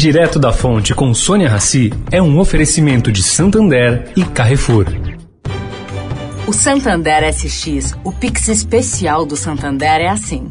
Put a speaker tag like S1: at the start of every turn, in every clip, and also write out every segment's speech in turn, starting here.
S1: Direto da Fonte com Sônia Rassi é um oferecimento de Santander e Carrefour.
S2: O Santander SX, o Pix especial do Santander é assim,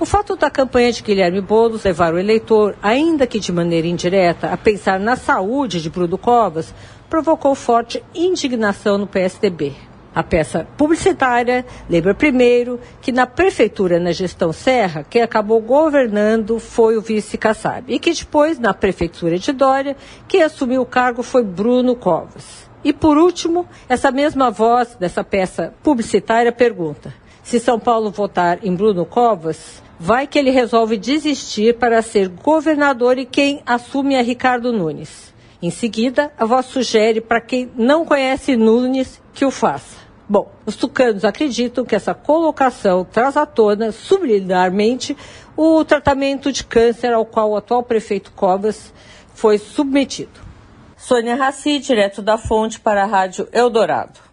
S3: O fato da campanha de Guilherme Boulos levar o eleitor, ainda que de maneira indireta, a pensar na saúde de Bruno Covas, provocou forte indignação no PSDB. A peça publicitária lembra primeiro que na prefeitura, na gestão Serra, quem acabou governando foi o vice Kassab. E que depois, na prefeitura de Dória, quem assumiu o cargo foi Bruno Covas. E por último, essa mesma voz dessa peça publicitária pergunta: se São Paulo votar em Bruno Covas, vai que ele resolve desistir para ser governador e quem assume é Ricardo Nunes. Em seguida, a voz sugere para quem não conhece Nunes que o faça. Bom, os tucanos acreditam que essa colocação traz à tona, subliminarmente, o tratamento de câncer ao qual o atual prefeito Covas foi submetido. Sônia Raci, direto da fonte para a Rádio Eldorado.